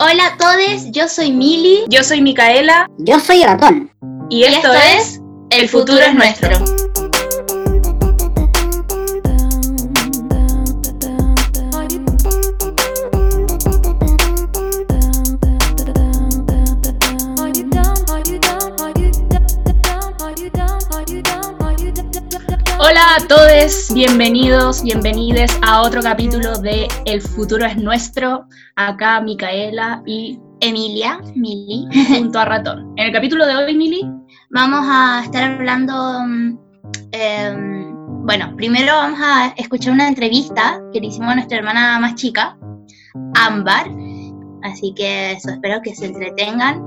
Hola a todos, yo soy Mili. Yo soy Micaela. Yo soy Ratón. Y esto, es El futuro es nuestro. Hola a todos, bienvenidos, bienvenides a otro capítulo de El futuro es nuestro. Acá Micaela y Emilia, Mili. junto a Ratón. En el capítulo de hoy, Mili, Vamos a estar hablando, mm, em, bueno, primero vamos a escuchar una entrevista que le hicimos a nuestra hermana más chica, Ámbar. Así que eso, espero que se entretengan.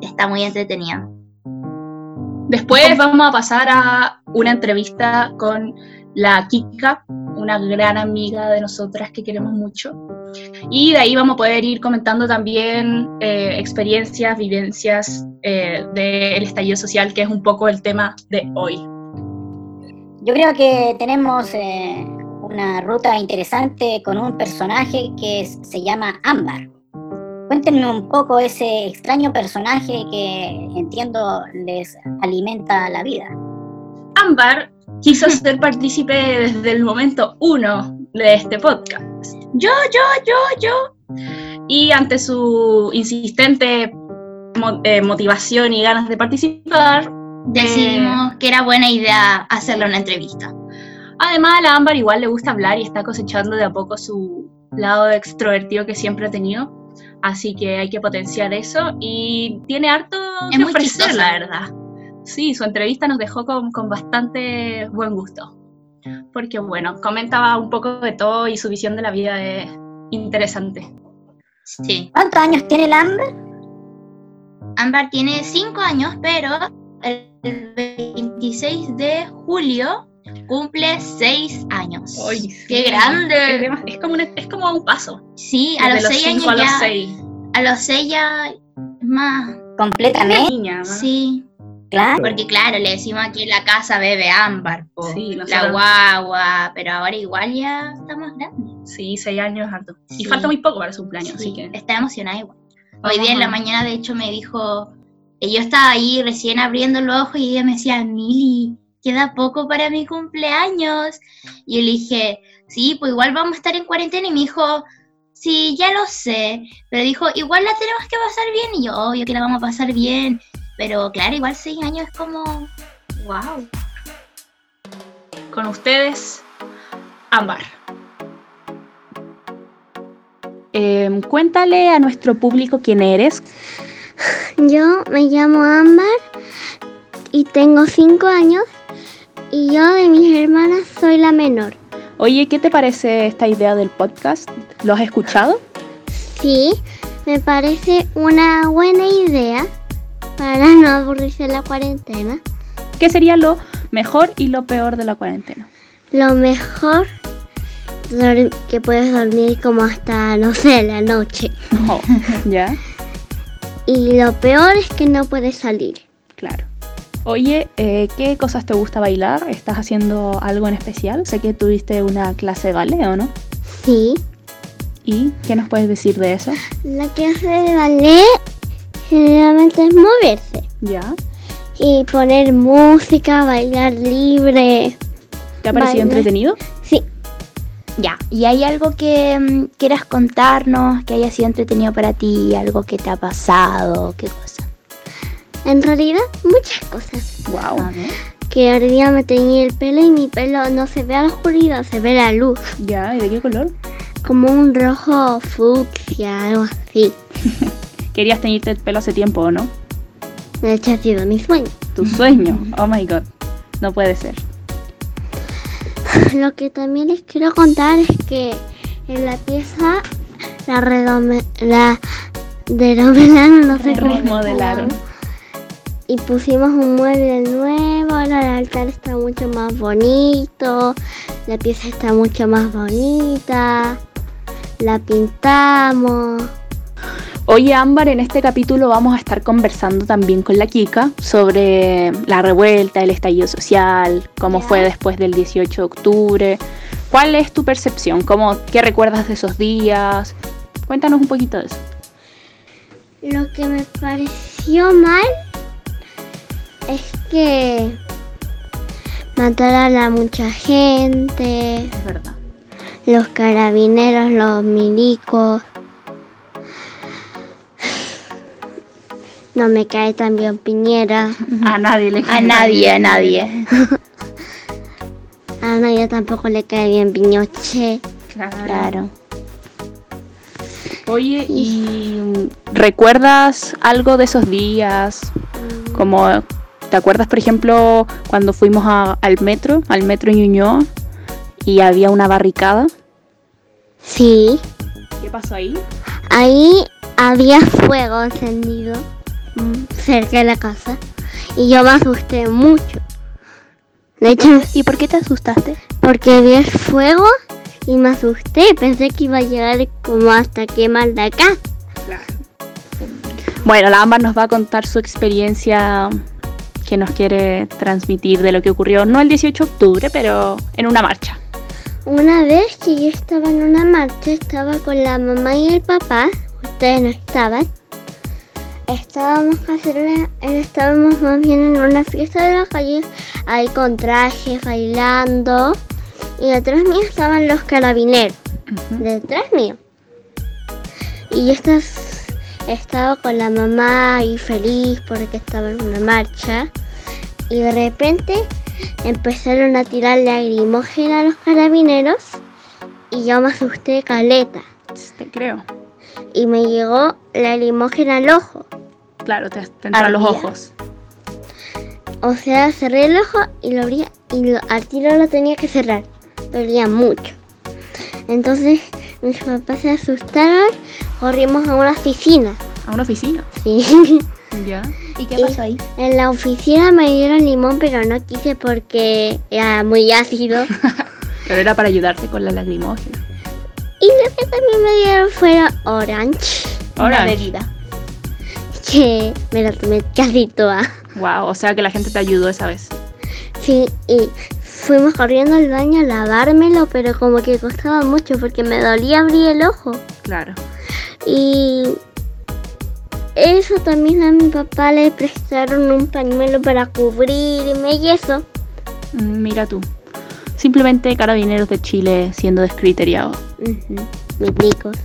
Está muy entretenida. Después vamos a pasar a una entrevista con la Kika, una gran amiga de nosotras que queremos mucho. Y de ahí vamos a poder ir comentando también eh, experiencias, vivencias eh, del estallido social, que es un poco el tema de hoy. Yo creo que tenemos eh, una ruta interesante con un personaje que se llama Ámbar. Cuéntenme un poco ese extraño personaje que entiendo les alimenta la vida. Ámbar quiso ser partícipe desde el momento uno de este podcast. Yo, yo, yo, yo. Y ante su insistente mo- eh, motivación y ganas de participar, Decidimos que era buena idea hacerle una entrevista. además a la Ámbar igual le gusta hablar y está cosechando de a poco su lado extrovertido que siempre ha tenido. Así que hay que potenciar eso y tiene harto Es que muy ofrecer, chistosa. la verdad. Sí, su entrevista nos dejó con, con bastante buen gusto. Porque bueno, comentaba un poco de todo y su visión de la vida es interesante. Sí. ¿Cuántos años tiene el Ámbar? Ámbar tiene 5 años, pero el 26 de julio cumple 6 años. ¡Qué grande! Es, como un, es como un paso. Sí, a los 6 años cinco a los ya. 6. A los 6 ya es más. Completamente. Niña, ¿no? Sí, Claro. porque claro, le decimos aquí en la casa bebe ámbar, po, Sí, la guagua, pero ahora igual ya está más grande. Sí, 6 años es harto. Sí. Y falta muy poco para su cumpleaños, así Sí, que. Está emocionada igual. Hoy día en la mañana, de hecho, me dijo, que yo estaba ahí recién abriendo los ojos y ella me decía, Mili, queda poco para mi cumpleaños. Y yo le dije, sí, pues igual vamos a estar en cuarentena. Y me dijo, sí, ya lo sé. Pero dijo, igual la tenemos que pasar bien. Y yo, obvio que la vamos a pasar bien. Pero claro, igual seis años es como, wow. Con ustedes, Ámbar. Em, cuéntale a nuestro público quién eres. Yo me llamo Ámbar y tengo 5 años y yo de mis hermanas soy la menor. Oye, ¿qué te parece esta idea del podcast? ¿Lo has escuchado? Sí, me parece una buena idea para no aburrirse en la cuarentena. ¿Qué sería lo mejor y lo peor de la cuarentena? Lo mejor que puedes dormir como hasta, no sé, la noche. Oh, ¿Ya? Y lo peor es que no puedes salir. Claro. Oye, eh, ¿qué cosas te gusta bailar? ¿Estás haciendo algo en especial? Sé que tuviste una clase de ballet, ¿o no? Sí, ¿Y qué nos puedes decir de eso? la clase de ballet generalmente es moverse. ¿Ya? Y poner música, bailar libre. ¿Te ha parecido entretenido? Sí, Ya, ¿y hay algo que mm, quieras contarnos, que haya sido entretenido para ti, algo que te ha pasado, qué cosa? En realidad muchas cosas. Wow. A ver. Que hoy día me teñí el pelo y mi pelo no se ve a la oscuridad, se ve la luz. ¿Ya? ¿Y de qué color? Como un rojo fucsia, algo así. Querías teñirte el pelo hace tiempo, ¿o no? De hecho ha sido mi sueño. Tu sueño. Oh my god. No puede ser. Lo que también les quiero contar es que en la pieza la redome, la deromelaron, no sé cómo Remodelaron. Y pusimos un mueble nuevo, ahora el altar está mucho más bonito, la pieza está mucho más bonita, la pintamos. Oye, Ámbar, en este capítulo vamos a estar conversando también con la Kika sobre la revuelta, el estallido social, cómo fue después del 18 de octubre, ¿Cuál es tu percepción? ¿Cómo, ¿Qué recuerdas de esos días? Cuéntanos un poquito de eso. Lo que me pareció mal es que mataron a mucha gente, Es verdad. los carabineros, los milicos. No me cae tan bien Piñera. A nadie le A cae nadie, a nadie. A nadie tampoco le cae bien Piñoche. Claro. Claro. Oye, ¿y recuerdas algo de esos días? Como, ¿te acuerdas, por ejemplo, cuando fuimos a- al metro, al metro Ñuñoa, y había una barricada? Sí, ¿Qué pasó ahí? ahí había fuego encendido mm, cerca de la casa y yo me asusté mucho. De hecho, ¿Y por qué te asustaste? porque vi el fuego y me asusté. Pensé que iba a llegar como hasta quemar la casa. Bueno, la Ámbar nos va a contar su experiencia que nos quiere transmitir de lo que ocurrió, no el 18 de octubre, pero en una marcha. Una vez que yo estaba en una marcha, estaba con la mamá y el papá, ustedes no estaban. Estábamos, casi en- estábamos más bien en una fiesta de la calle, ahí con trajes, bailando. Y detrás mío estaban los carabineros, detrás mío. Y yo estaba, estaba con la mamá y feliz porque estaba en una marcha. Y de repente empezaron a tirar lagrimógena a los carabineros y yo me asusté caleta Te creo. y me llegó la lagrimógena al ojo. Claro, te, te entran los ojos. O sea, cerré el ojo y lo abría y lo- al tiro lo tenía que cerrar. Dolía mucho. Entonces mis papás se asustaron, corrimos a una oficina. A una oficina. Sí. Ya. ¿Y qué pasó ahí? En la oficina me dieron limón, pero no quise porque era muy ácido. Pero era para ayudarte con la lacrimógena. y lo que también me dieron fueron orange. Una Orange. bebida. que me la tomé casi toda. Wow, o sea que la gente te ayudó esa vez. Sí, y fuimos corriendo al baño a lavármelo, pero como que costaba mucho porque me dolía abrir el ojo. Claro. Y eso también a mi papá le prestaron un pañuelo para cubrirme y eso. Mm, Mira tú. Simplemente carabineros de Chile siendo descriteriados. Ricos.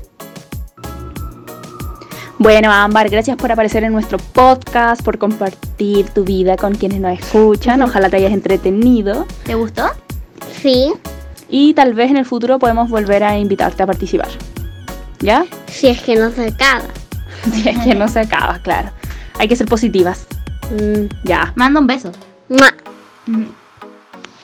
Bueno, Ámbar, gracias por aparecer en nuestro podcast, por compartir tu vida con quienes nos escuchan. Ojalá te hayas entretenido. ¿Te gustó? Sí, Y tal vez en el futuro podemos volver a invitarte a participar. ¿Ya? si es que no se acaba. Si es que no se acaba, claro. Hay que ser positivas. Mm, Ya. Manda un beso. mua.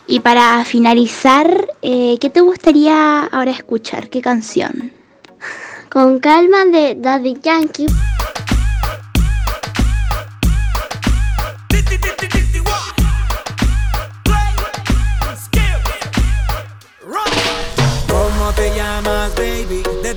Y para finalizar, eh, ¿qué te gustaría ahora escuchar? ¿Qué canción? Con calma de Daddy Yankee.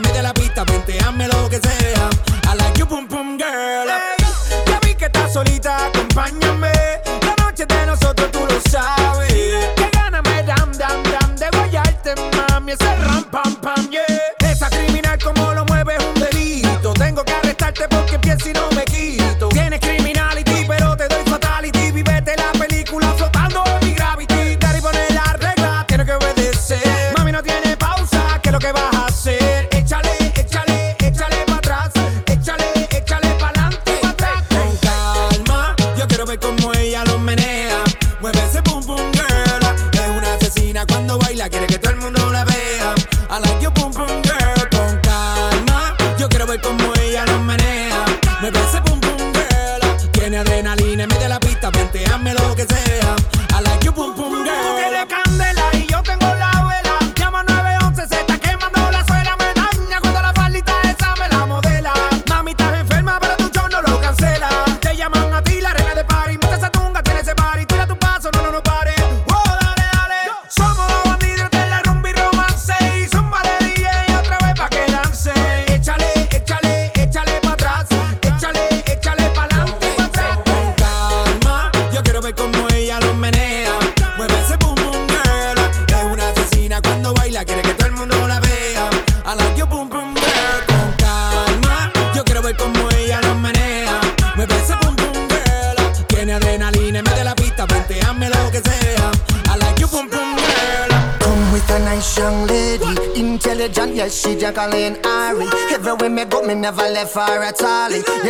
Medio de la pista, venteame lo que sea. I like your boom boom girl. Ya vi que estás solita, acompáñame. La noche de nosotros tú lo sabes. Que gana me dam dam dam de guayarte, mami. Ese ram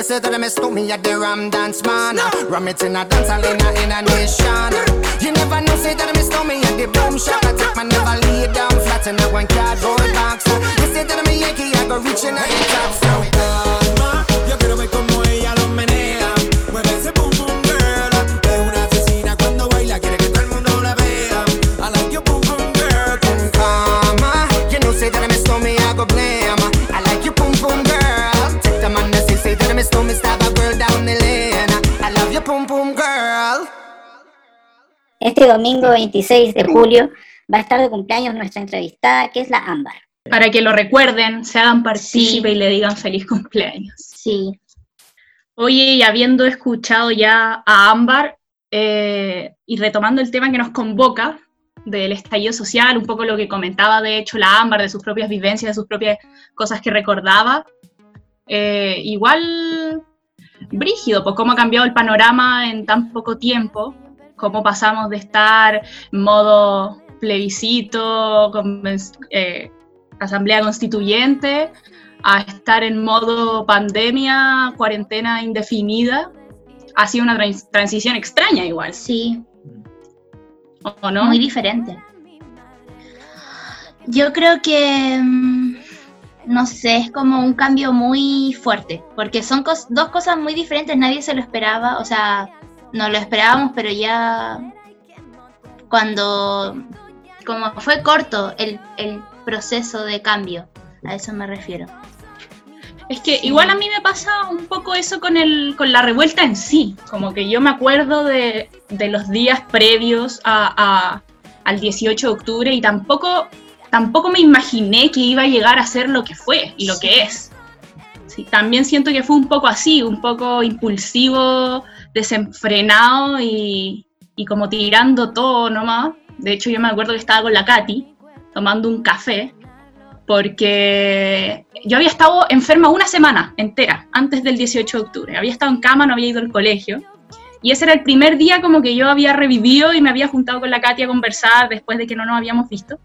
say that me stole me at the Ram Dance Man. Ram it in a dance hall in a, in a nation. You never know, say that me stole me at the boom shop. I take my never lay down flat in a one cardboard box. You say that me Yankee, I go reaching out the top. So, calma, yo quiero ver como Este domingo 26 de julio va a estar de cumpleaños nuestra entrevistada, que es la Ámbar. Para que lo recuerden, se hagan partícipe y le digan feliz cumpleaños. Sí. Oye, y habiendo escuchado ya a Ámbar eh, y retomando el tema que nos convoca del estallido social, un poco lo que comentaba de hecho la Ámbar, de sus propias vivencias, de sus propias cosas que recordaba, eh, igual brígido, pues cómo ha cambiado el panorama en tan poco tiempo, cómo pasamos de estar en modo plebiscito, eh, asamblea constituyente, a estar en modo pandemia, cuarentena indefinida, ha sido una transición extraña igual. Sí. ¿O no? Muy diferente. Yo creo que, mm, no sé, es como un cambio muy fuerte, porque son dos cosas muy diferentes, nadie se lo esperaba, o sea, no lo esperábamos, pero ya cuando, como fue corto el, el proceso de cambio, a eso me refiero. Es que igual a mí me pasa un poco eso con, el, con la revuelta en sí, como que yo me acuerdo de, de los días previos a, al 18 de octubre y tampoco, tampoco me imaginé que iba a llegar a ser lo que fue y lo que es. Sí, también siento que fue un poco así, un poco impulsivo, desenfrenado y, como tirando todo nomás. De hecho yo me acuerdo que estaba con la Katy tomando un café porque yo había estado enferma una semana entera antes del 18 de octubre. Había estado en cama, no había ido al colegio. Y ese era el primer día como que yo había revivido y me había juntado con la Katia a conversar después de que no nos habíamos visto.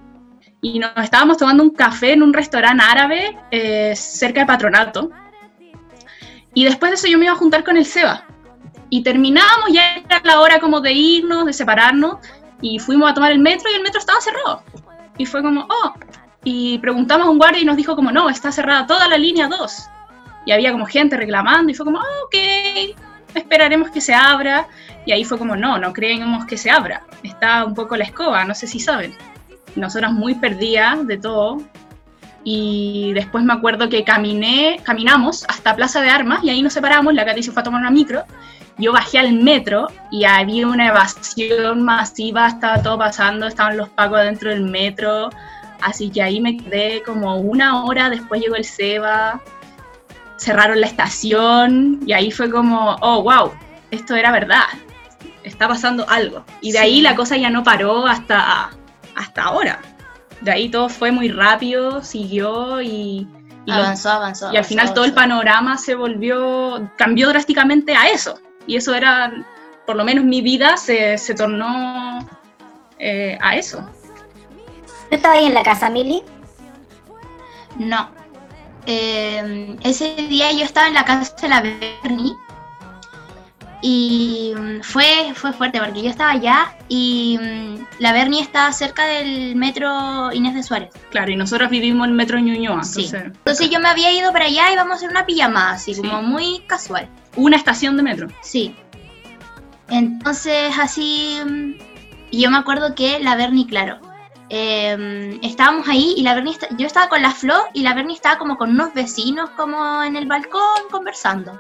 Y nos estábamos tomando un café en un restaurante árabe eh, cerca de Patronato. Y después de eso yo me iba a juntar con el Seba. Y terminábamos, ya era la hora como de irnos, de separarnos. Y fuimos a tomar el metro y el metro estaba cerrado. Y fue como, oh, y preguntamos a un guardia y nos dijo como, no, está cerrada toda la línea 2. Y había como gente reclamando y fue como, ah, ok, esperaremos que se abra. Y ahí fue como, no, no creemos que se abra. Está un poco la escoba, no sé si saben. Nosotras muy perdidas de todo. Y después me acuerdo que caminé, caminamos hasta Plaza de Armas y ahí nos separamos, la Katy se fue a tomar una micro. Yo bajé al metro y había una evasión masiva, estaba todo pasando, estaban los pacos dentro del metro, Así que ahí me quedé como una hora, después llegó el Seba, cerraron la estación y ahí fue como, oh, wow, esto era verdad, está pasando algo. Y de ahí la cosa ya no paró hasta, hasta ahora. De ahí todo fue muy rápido, siguió y... y avanzó, avanzó. Y al final todo el panorama se volvió, cambió drásticamente a eso. Y eso era, por lo menos mi vida se, se tornó eh, a eso. ¿Tú estabas ahí en la casa, Mili? No. Eh, ese día yo estaba en la casa de la Bernie y mm, fue, fue fuerte porque yo estaba allá y mm, la Bernie estaba cerca del metro Inés de Suárez. Claro, y nosotros vivimos en el metro Ñuñoa. Sí. Entonces, yo me había ido para allá y vamos a hacer una pijamada, así como muy casual. Una estación de metro. Sí. Entonces así, mm, yo me acuerdo que la Bernie, claro, Em, estábamos ahí y la Bernie, yo estaba con la Flo y la Bernie estaba como con unos vecinos como en el balcón conversando.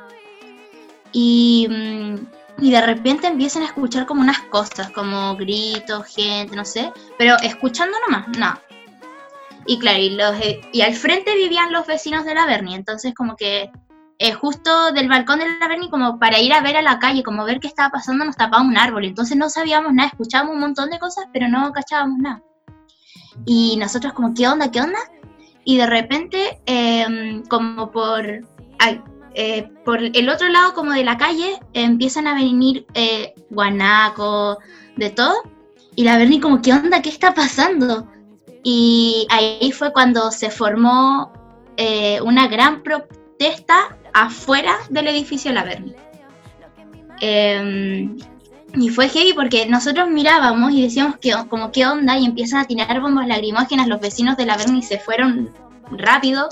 Y, mm, y de repente empiezan a escuchar como unas cosas, como gritos, gente, no sé, pero escuchando nomás, no. Y claro, y, los, eh, y al frente vivían los vecinos de la Bernie, entonces como que eh, justo del balcón de la Bernie, como para ir a ver a la calle, como ver qué estaba pasando, nos tapaba un árbol, entonces no sabíamos nada, escuchábamos un montón de cosas, pero no cachábamos nada. Y nosotros como, ¿qué onda? ¿Qué onda? Y de repente, em, como por... eh, por el otro lado como de la calle empiezan a venir eh, guanacos, de todo. Y la Berni como, ¿qué onda? ¿Qué está pasando? Y ahí fue cuando se formó eh, una gran protesta afuera del edificio La Berni. Em, y fue heavy porque nosotros mirábamos y decíamos que como qué onda y empiezan a tirar bombas lacrimógenas, los vecinos de la Berni se fueron rápido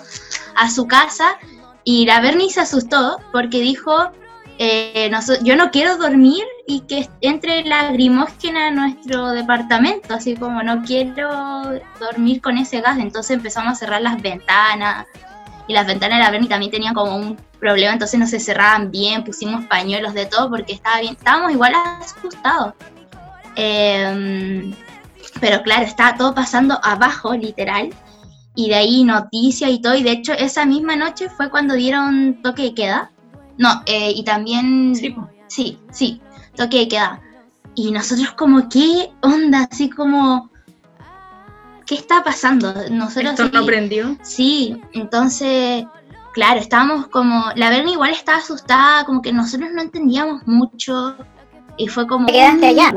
a su casa y la Berni se asustó porque dijo, eh, yo no quiero dormir y que entre lagrimógena a nuestro departamento, así como no quiero dormir con ese gas, entonces empezamos a cerrar las ventanas y las ventanas de la Berni también tenían como un problema, entonces no se cerraban bien, pusimos pañuelos de todo porque estaba bien, estábamos igual asustados. Em, pero claro, estaba todo pasando abajo, literal, y de ahí noticias y todo, y de hecho esa misma noche fue cuando dieron toque de queda. No, eh, y también... Sí, sí, sí, toque de queda. Y nosotros como, ¿qué onda? Así como... ¿Qué está pasando? Nosotros ¿Esto no prendió? Sí, entonces claro, estábamos como, la Berni igual estaba asustada, como que nosotros no entendíamos mucho y fue como... ¿Te quedaste allá?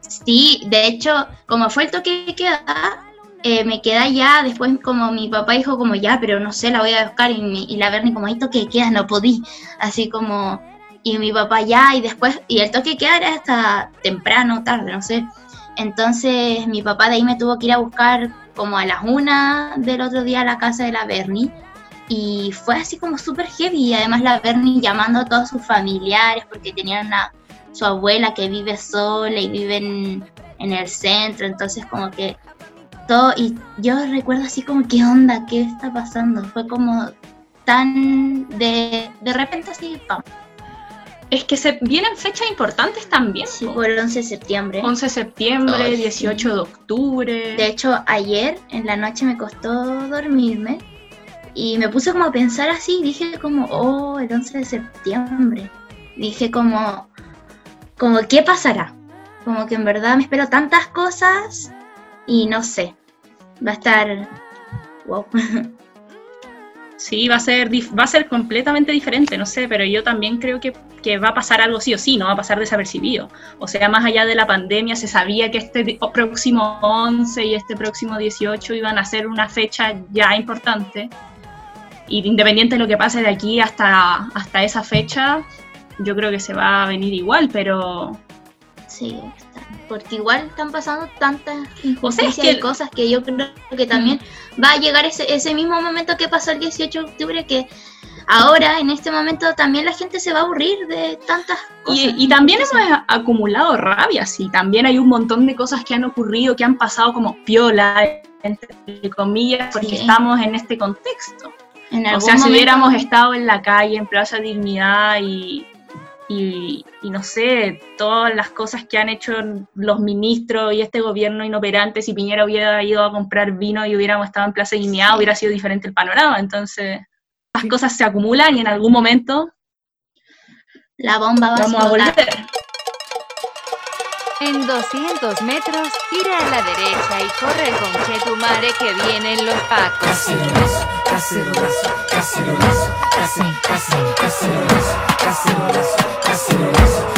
Sí, de hecho, como fue el toque de queda, eh, me quedé allá, después como mi papá dijo como ya, pero no sé, la voy a buscar y, la Berni como, hay toque de queda, no podí, así como, y mi papá ya, y después, y el toque de queda era hasta temprano, tarde, no sé. Entonces mi papá de ahí me tuvo que ir a buscar como a las una del otro día a la casa de la Berni y fue así como súper heavy. Y además la Bernie llamando a todos sus familiares porque tenían a su abuela que vive sola y vive en, el centro. Entonces como que todo, y yo recuerdo así como, ¿qué onda? ¿Qué está pasando? Fue como tan de, de repente así, ¡pam! Es que se vienen fechas importantes también. Sí, por el 11 de septiembre. 11 de septiembre, 18 de octubre. De hecho, ayer en la noche me costó dormirme y me puse como a pensar así, dije como, oh, el 11 de septiembre. Dije como, como, ¿qué pasará? Como que en verdad me espero tantas cosas y no sé, va a estar, wow. Sí, va a ser, va a ser completamente diferente, no sé, pero yo también creo que, que, va a pasar algo sí o sí, no va a pasar desapercibido. O sea, más allá de la pandemia, se sabía que este próximo 11 y este próximo 18 iban a ser una fecha ya importante y independiente de lo que pase de aquí hasta, hasta esa fecha, yo creo que se va a venir igual, pero... Sí, porque igual están pasando tantas injusticias y cosas que yo creo que también va a llegar ese, ese mismo momento que pasó el 18 de octubre que ahora en este momento también la gente se va a aburrir de tantas cosas. Y, también hemos acumulado rabia, sí, también hay un montón de cosas que han ocurrido, que han pasado como piola, entre comillas, porque estamos en este contexto. O sea, si hubiéramos estado en la calle, en Plaza Dignidad y, y, no sé, todas las cosas que han hecho los ministros y este gobierno inoperante, si Piñera hubiera ido a comprar vino y hubiéramos estado en Plaza Dignidad, hubiera sido diferente el panorama. Entonces, las cosas se acumulan y en algún momento la bomba va vamos a, a volver. En 200 metros, gira a la derecha y corre con tu madre que vienen los pacos. Cacilho laço, cacilho laço, cacilho laço, cacilho laço, cacilho laço, laço, laço.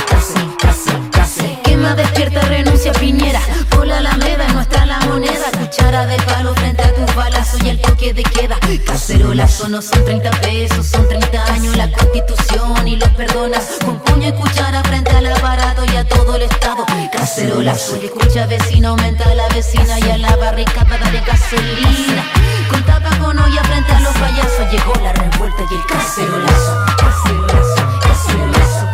Despierta, renuncia, Piñera. Hola la meda, nuestra la moneda. Cuchara de palo frente a tus balazos y el toque de queda. Cacerolazo no son 30 pesos, son 30 años la constitución y los perdonas. Con puño y cuchara frente al aparato y a todo el estado. Cacerolazo y escucha vecino, aumenta la vecina y a la barricada de gasolina. Con tapa con olla frente a los payasos llegó la revuelta y el. Cacerolazo, cacerolazo, cacerolazo,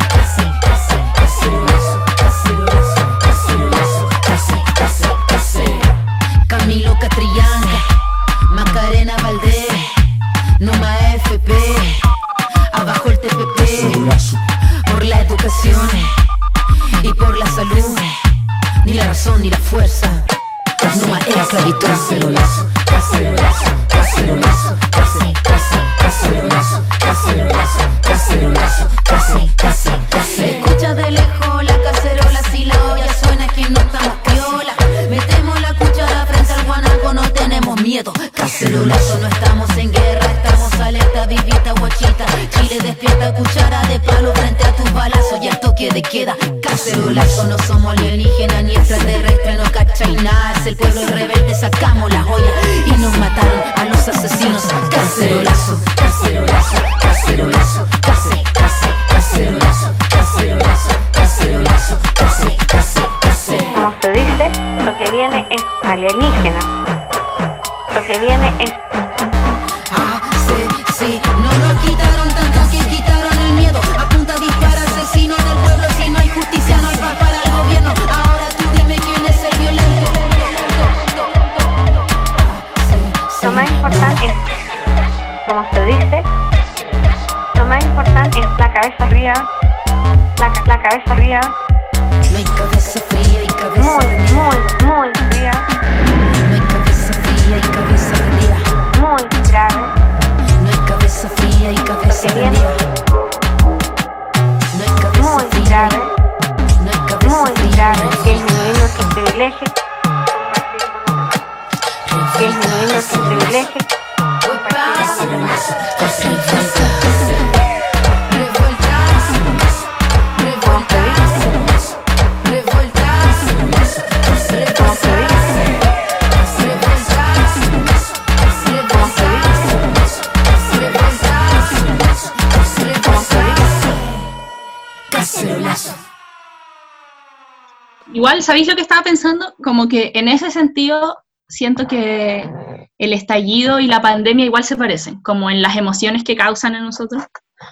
Igual, ¿sabéis lo que estaba pensando? Como que en ese sentido siento que el estallido y la pandemia igual se parecen, como en las emociones que causan en nosotros.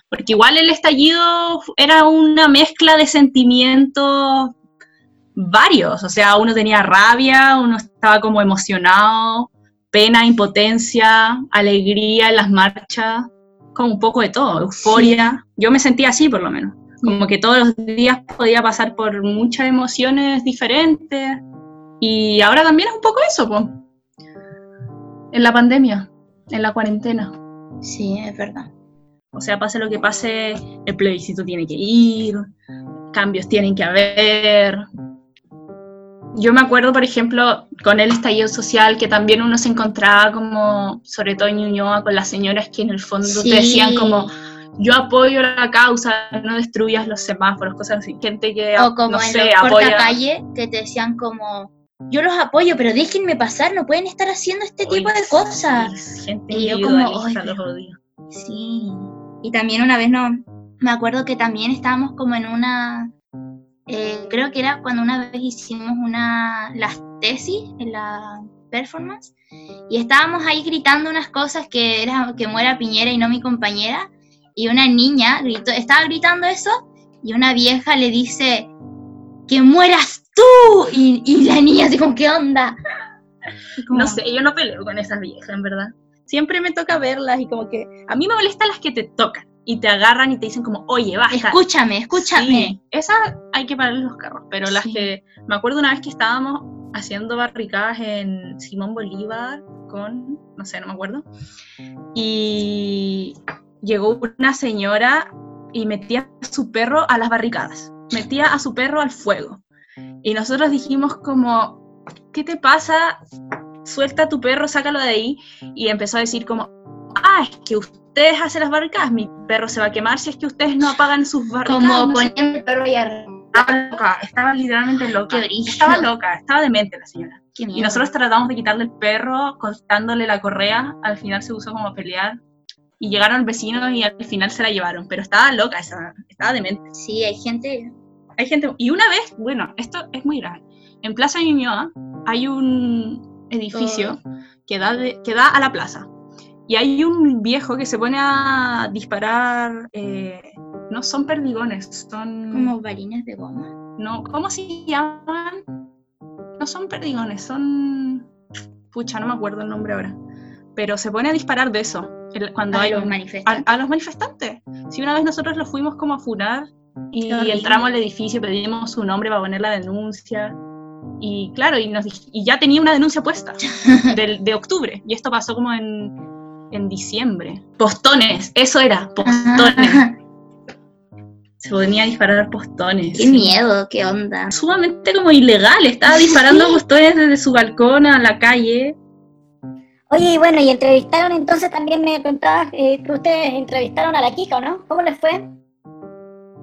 Porque igual el estallido era una mezcla de sentimientos varios, o sea, uno tenía rabia, uno estaba como emocionado, pena, impotencia, alegría en las marchas, como un poco de todo, euforia. Yo me sentía así por lo menos, como que todos los días podía pasar por muchas emociones diferentes y ahora también es un poco eso, po. en la pandemia, en la cuarentena. Sí, es verdad. O sea, pase lo que pase, el plebiscito tiene que ir, cambios tienen que haber. Yo me acuerdo, por ejemplo, con el estallido social, que también uno se encontraba como, sobre todo en Ñuñoa, con las señoras que en el fondo Sí. te decían como, yo apoyo la causa, no destruyas los semáforos, cosas así. Gente que, O como no en sé, los apoya... calle que te decían como, yo los apoyo, pero déjenme pasar, no pueden estar haciendo este tipo Uy, de cosas. Gente Y yo como, individualista, "Ay, los odio. Sí. Y también una vez no, me acuerdo que también estábamos como en una, eh, creo que era cuando una vez hicimos una, las tesis en la performance y estábamos ahí gritando unas cosas que era que muera Piñera y no mi compañera y una niña gritó, estaba gritando eso y una vieja le dice que mueras tú y, y la niña así como qué onda. Como, No sé, yo no peleo con esas viejas, en verdad. Siempre me toca verlas y como que a mí me molestan las que te tocan y te agarran y te dicen como, oye, basta. Escúchame, escúchame. Sí, esas hay que pararle los carros, pero las Sí. que me acuerdo una vez que estábamos haciendo barricadas en Simón Bolívar con, no sé, no me acuerdo, y llegó una señora y metía a su perro a las barricadas, metía a su perro al fuego. Y nosotros dijimos como, ¿qué te pasa? Suelta a tu perro, sácalo de ahí. Y empezó a decir como, ah, es que ustedes hacen las barricadas, mi perro se va a quemar si es que ustedes no apagan sus barricadas. Como no poniendo el perro arriba. estaba loca, estaba literalmente loca. Estaba loca, estaba demente la señora. Y nosotros tratamos de quitarle el perro, cortándole la correa, al final se usó como a pelear. Y llegaron vecinos y al final se la llevaron, pero estaba loca, esa, estaba demente. Sí, hay gente. Hay gente, y una vez, bueno, esto es muy grave. En Plaza Ñuñoa hay un edificio que, da de- que da a la plaza. Y hay un viejo que se pone a disparar, eh, no son perdigones, son... Como balines de goma. No, ¿cómo se llaman? No son perdigones, son. Pucha, no me acuerdo el nombre ahora. Pero se pone a disparar de eso. El- cuando A hay los manifestantes. a, a los manifestantes. Si una vez nosotros los fuimos como a funar y entramos al edificio, pedimos su nombre para poner la denuncia. Y claro, y, nos, y ya tenía una denuncia puesta del- de octubre. Y esto pasó como en, en diciembre. Postones, eso era, postones. Se ponía a disparar postones. Qué miedo, qué onda. sumamente como ilegal, estaba disparando postones desde su balcón a la calle. Oye, y bueno, y entrevistaron entonces también me contabas eh, que ustedes entrevistaron a la Kika, ¿o no? ¿Cómo les fue?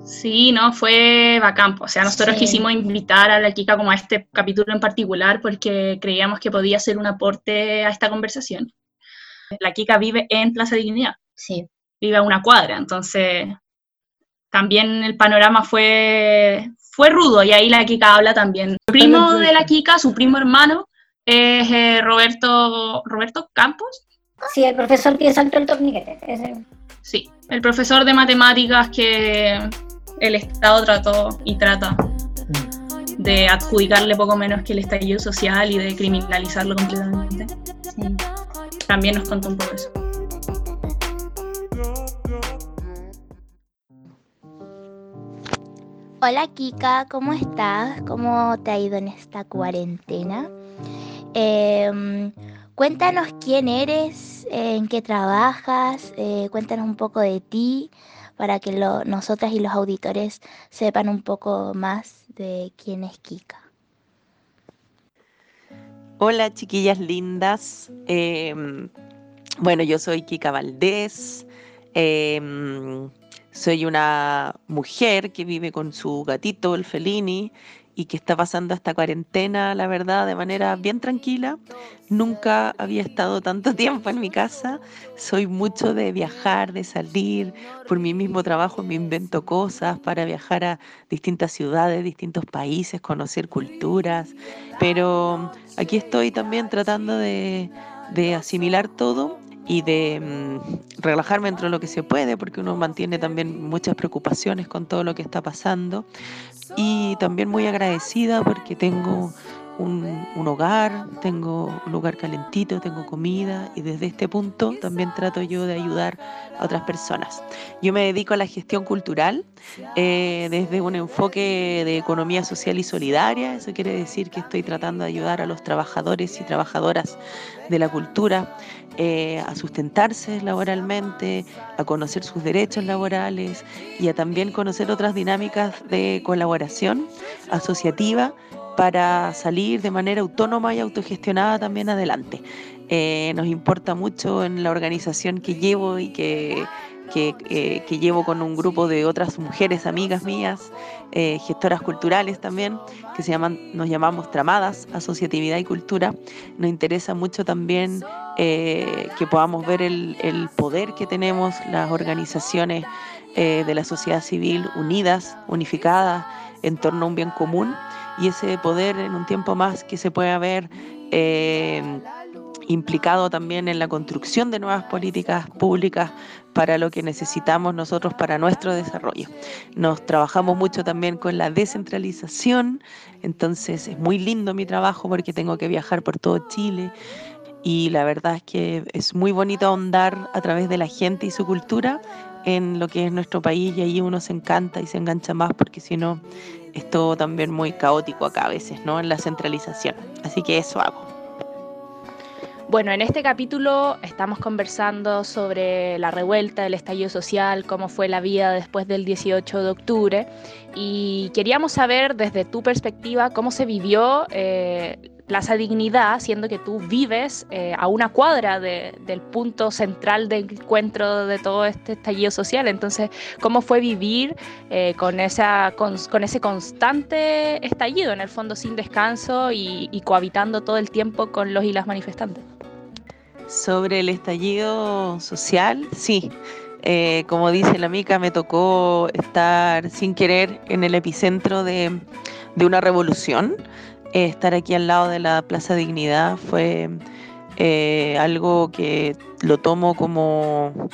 Sí, no, fue bacán. O sea, nosotros Sí. quisimos invitar a la Kika como a este capítulo en particular porque creíamos que podía ser un aporte a esta conversación. La Kika vive en Plaza Dignidad, Sí. vive a una cuadra, entonces también el panorama fue, fue rudo y ahí la Kika habla también. El primo de la Kika, su primo hermano, es eh, Roberto, Roberto Campos, Sí, el profesor que saltó el torniquete. ese. Sí, el profesor de matemáticas que el Estado trató y trata de adjudicarle poco menos que el estallido social y de criminalizarlo completamente. También nos contó un poco eso. Hola Kika, ¿cómo estás? ¿Cómo te ha ido en esta cuarentena? Em, cuéntanos quién eres, eh, en qué trabajas, eh, cuéntanos un poco de ti para que lo- nosotras y los auditores sepan un poco más de quién es Kika. Hola chiquillas lindas. Em, bueno, yo soy Kika Valdés. Em, soy una mujer que vive con su gatito, el Felini, y que está pasando esta cuarentena, la verdad, de manera bien tranquila. Nunca había estado tanto tiempo en mi casa. Soy mucho de viajar, de salir. Por mi mismo trabajo me invento cosas para viajar a distintas ciudades, distintos países, conocer culturas. Pero aquí estoy también tratando de, de asimilar todo y de mm, relajarme dentro de lo que se puede, porque uno mantiene también muchas preocupaciones con todo lo que está pasando. Y también muy agradecida porque tengo un, hogar, tengo un lugar calentito, tengo comida y desde este punto también trato yo de ayudar a otras personas. Yo me dedico a la gestión cultural eh, desde un enfoque de economía social y solidaria. Eso quiere decir que estoy tratando de ayudar a los trabajadores y trabajadoras de la cultura eh, a sustentarse laboralmente, a conocer sus derechos laborales y a también conocer otras dinámicas de colaboración asociativa para salir de manera autónoma y autogestionada también adelante. Eh, nos importa mucho en la organización que llevo y que, que, eh, llevo con un grupo de otras mujeres amigas mías, eh, gestoras culturales también, que se llaman, nos llamamos Tramadas, Asociatividad y Cultura. Nos interesa mucho también que podamos ver el, poder que tenemos las organizaciones de la sociedad civil unidas, unificadas en torno a un bien común y ese poder en un tiempo más que se pueda ver eh, implicado también en la construcción de nuevas políticas públicas para lo que necesitamos nosotros para nuestro desarrollo. Nos trabajamos mucho también con la descentralización, entonces es muy lindo mi trabajo porque tengo que viajar por todo Chile y la verdad es que es muy bonito ahondar a través de la gente y su cultura en lo que es nuestro país y ahí uno se encanta y se engancha más porque si no es todo también muy caótico acá a veces, ¿no? En la centralización. Así que eso hago. Bueno, en este capítulo estamos conversando sobre la revuelta, el estallido social, cómo fue la vida después del 18 de octubre y queríamos saber desde tu perspectiva cómo se vivió eh, Plaza Dignidad, siendo que tú vives eh, a una cuadra de, del punto central de encuentro de todo este estallido social. Entonces, ¿cómo fue vivir eh, con, esa, con, ese constante estallido, en el fondo sin descanso y, y cohabitando todo el tiempo con los y las manifestantes? Sobre el estallido social, sí. Eh, como dice la Mica, me tocó estar sin querer en el epicentro de, de una revolución. Estar aquí al lado de la Plaza Dignidad fue eh, algo que lo tomo como,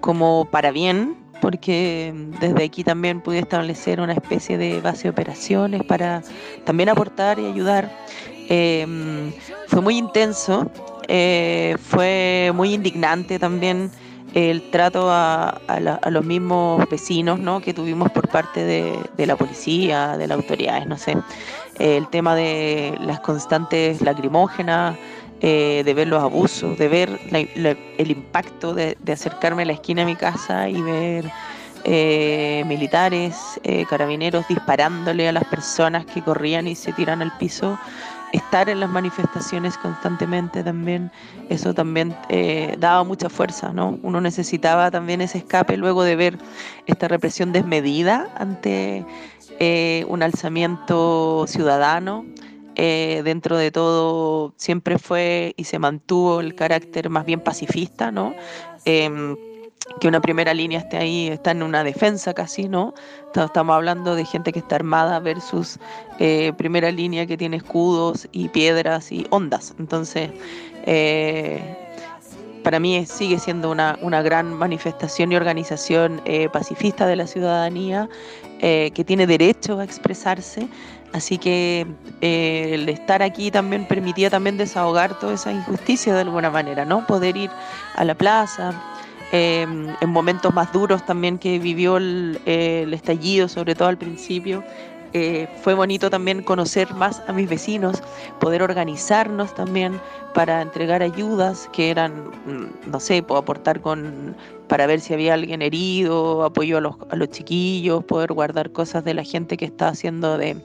como para bien, porque desde aquí también pude establecer una especie de base de operaciones para también aportar y ayudar. Eh, fue muy intenso, eh, fue muy indignante también el trato a los mismos vecinos ¿no? que tuvimos por parte de, de, la policía, de las autoridades, no sé. El tema de las constantes lacrimógenas, eh, de ver los abusos, de ver la, el impacto de, acercarme a la esquina de mi casa y ver eh, militares, eh, carabineros disparándole a las personas que corrían y se tiran al piso. estar en las manifestaciones constantemente también, eso también eh, daba mucha fuerza, ¿no? Uno necesitaba también ese escape luego de ver esta represión desmedida ante eh, un alzamiento ciudadano. Eh, dentro de todo siempre fue y se mantuvo el carácter más bien pacifista, ¿no? Em, que una primera línea esté ahí, está en una defensa casi, ¿no? Estamos hablando de gente que está armada versus eh, primera línea que tiene escudos y piedras y ondas. Entonces, para mí sigue siendo una, una, gran manifestación y organización eh, pacifista de la ciudadanía que tiene derecho a expresarse. Así que el estar aquí también permitía también desahogar toda esa injusticia de alguna manera, ¿no? Poder ir a la plaza, Em, en momentos más duros también que vivió el, estallido, sobre todo al principio. Eh, fue bonito también conocer más a mis vecinos, poder organizarnos también para entregar ayudas que eran, mm, no sé, puedo aportar con para ver si había alguien herido, apoyo a los, a los chiquillos, poder guardar cosas de la gente que está haciendo de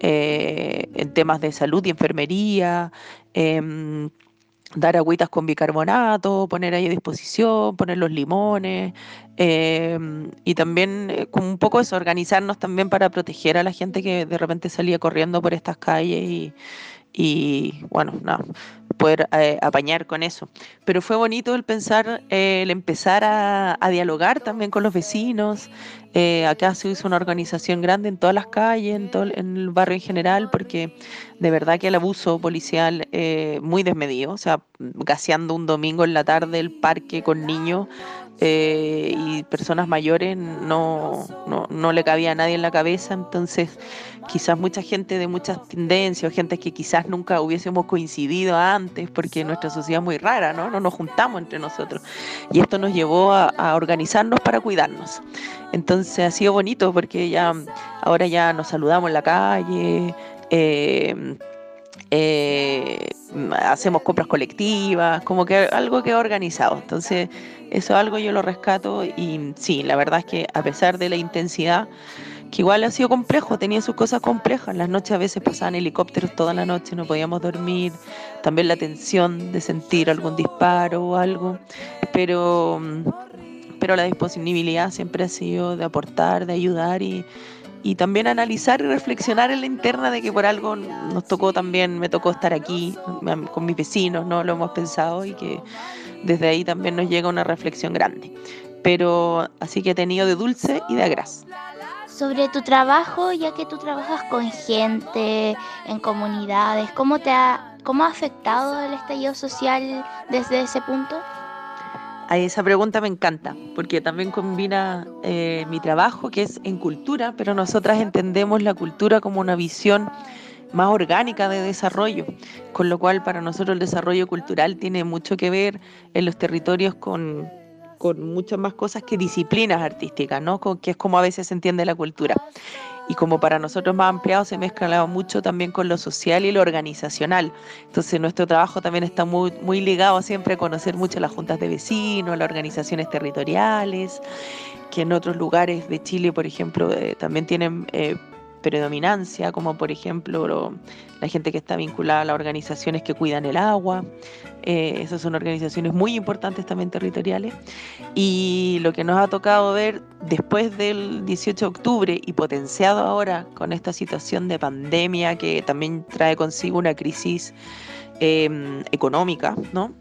eh, en temas de salud y enfermería. Em, dar agüitas con bicarbonato, poner ahí a disposición, poner los limones em, y también eh, un poco eso, organizarnos también para proteger a la gente que de repente salía corriendo por estas calles y, y bueno, nada, poder eh, apañar con eso. Pero fue bonito el pensar, eh, el empezar a, dialogar también con los vecinos. Eh, acá se hizo una organización grande en todas las calles, en, todo, en el barrio en general, porque de verdad que el abuso policial muy desmedido, o sea, gaseando un domingo en la tarde el parque con niños eh, y personas mayores no, no, no, le cabía a nadie en la cabeza, entonces quizás mucha gente de muchas tendencias, gente que quizás nunca hubiésemos coincidido antes, porque nuestra sociedad es muy rara, ¿no? No nos juntamos entre nosotros. Y esto nos llevó a, organizarnos para cuidarnos. Entonces ha sido bonito porque ya ahora ya nos saludamos en la calle. Eh, eh, hacemos compras colectivas, como que algo que organizado. Entonces, eso algo yo lo rescato y sí, la verdad es que a pesar de la intensidad, que igual ha sido complejo, tenía sus cosas complejas. Las noches a veces pasaban helicópteros toda la noche, no podíamos dormir. También la tensión de sentir algún disparo o algo. Pero, pero la disponibilidad siempre ha sido de aportar, de ayudar y, y también analizar y reflexionar en la interna de que por algo nos tocó también, me tocó estar aquí con mis vecinos, ¿no? Lo hemos pensado y que desde ahí también nos llega una reflexión grande. Pero así que he tenido de dulce y de agraz. Sobre tu trabajo, ya que tú trabajas con gente, en comunidades, ¿cómo te ha, cómo ha afectado el estallido social desde ese punto? A esa pregunta me encanta, porque también combina eh, mi trabajo, que es en cultura, pero nosotras entendemos la cultura como una visión más orgánica de desarrollo, con lo cual para nosotros el desarrollo cultural tiene mucho que ver en los territorios con, con muchas más cosas que disciplinas artísticas, ¿no? Con, que es como a veces se entiende la cultura y como para nosotros más ampliado se mezcla mucho también con lo social y lo organizacional. Entonces nuestro trabajo también está muy, muy ligado siempre a conocer mucho las juntas de vecinos, las organizaciones territoriales, que en otros lugares de Chile, por ejemplo, eh, también tienen eh, predominancia, como por ejemplo la gente que está vinculada a las organizaciones que cuidan el agua. Eh, esas son organizaciones muy importantes también territoriales. Y lo que nos ha tocado ver después del 18 de octubre y potenciado ahora con esta situación de pandemia que también trae consigo una crisis em, económica, ¿no?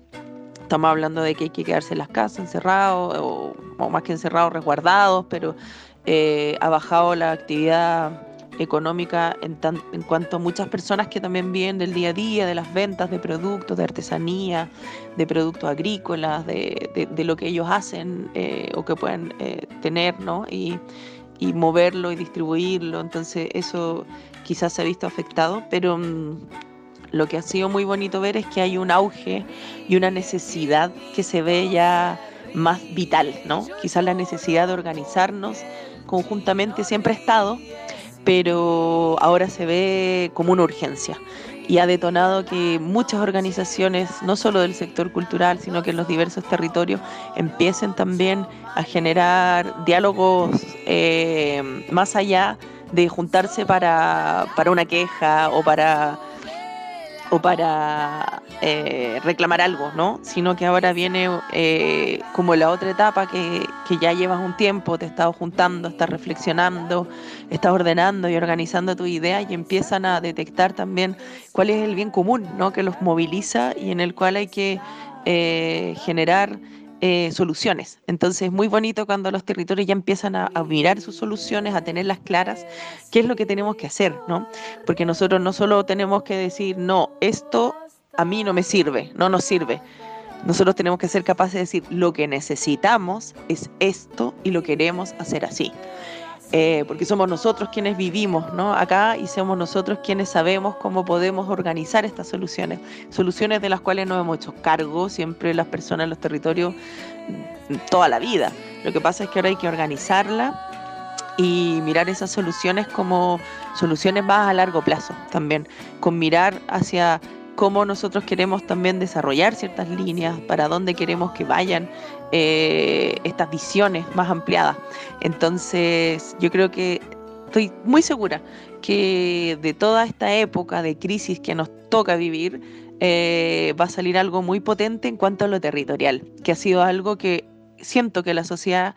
Estamos hablando de que hay que quedarse en las casas encerrados, o, más que encerrados, resguardados, pero eh, ha bajado la actividad económica en, en cuanto a muchas personas que también viven del día a día, de las ventas de productos, de artesanía, de productos agrícolas, de, lo que ellos hacen eh, o que pueden eh, tener, ¿no? Y, y, moverlo y distribuirlo. Entonces eso quizás se ha visto afectado, pero mm, lo que ha sido muy bonito ver es que hay un auge y una necesidad que se ve ya más vital, ¿no? Quizás la necesidad de organizarnos conjuntamente siempre ha estado, pero ahora se ve como una urgencia. Y ha detonado que muchas organizaciones, no solo del sector cultural, sino que en los diversos territorios, empiecen también a generar diálogos eh, más allá de juntarse para, una queja o para o para eh, reclamar algo, ¿no? Sino que ahora viene eh, como la otra etapa que, que, ya llevas un tiempo, te estás juntando, estás reflexionando, estás ordenando y organizando tu idea y empiezan a detectar también cuál es el bien común, ¿no? Que los moviliza y en el cual hay que eh, generar eh, soluciones. Entonces es muy bonito cuando los territorios ya empiezan a, mirar sus soluciones, a tenerlas claras, qué es lo que tenemos que hacer, ¿no? Porque nosotros no solo tenemos que decir, no, esto a mí no me sirve, no nos sirve. Nosotros tenemos que ser capaces de decir, lo que necesitamos es esto y lo queremos hacer así. Eh, porque somos nosotros quienes vivimos ¿no? acá y somos nosotros quienes sabemos cómo podemos organizar estas soluciones, soluciones de las cuales nos hemos hecho cargo siempre las personas en los territorios mm, toda la vida. Lo que pasa es que ahora hay que organizarla y mirar esas soluciones como soluciones más a largo plazo también, con mirar hacia cómo nosotros queremos también desarrollar ciertas líneas, para dónde queremos que vayan eh, estas visiones más ampliadas. Entonces, yo creo que estoy muy segura que de toda esta época de crisis que nos toca vivir, eh, va a salir algo muy potente en cuanto a lo territorial, que ha sido algo que siento que la sociedad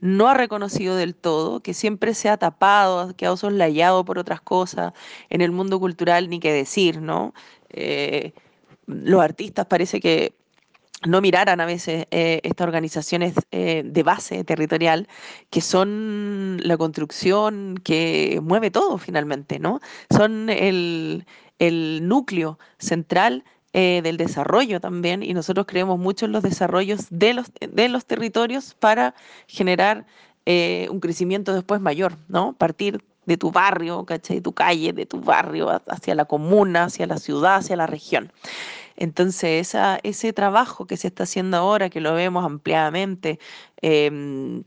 no ha reconocido del todo, que siempre se ha tapado, ha quedado soslayado por otras cosas, en el mundo cultural ni qué decir, ¿no? Eh, los artistas parece que no miraran a veces eh, estas organizaciones eh, de base territorial, que son la construcción que mueve todo finalmente, ¿no? Son el, núcleo central del desarrollo también, y nosotros creemos mucho en los desarrollos de los, de los territorios para generar un crecimiento después mayor, ¿no? Partir de tu barrio, ¿cachai? De tu calle, de tu barrio, hacia la comuna, hacia la ciudad, hacia la región. Entonces, ese trabajo que se está haciendo ahora, que lo vemos ampliadamente, em,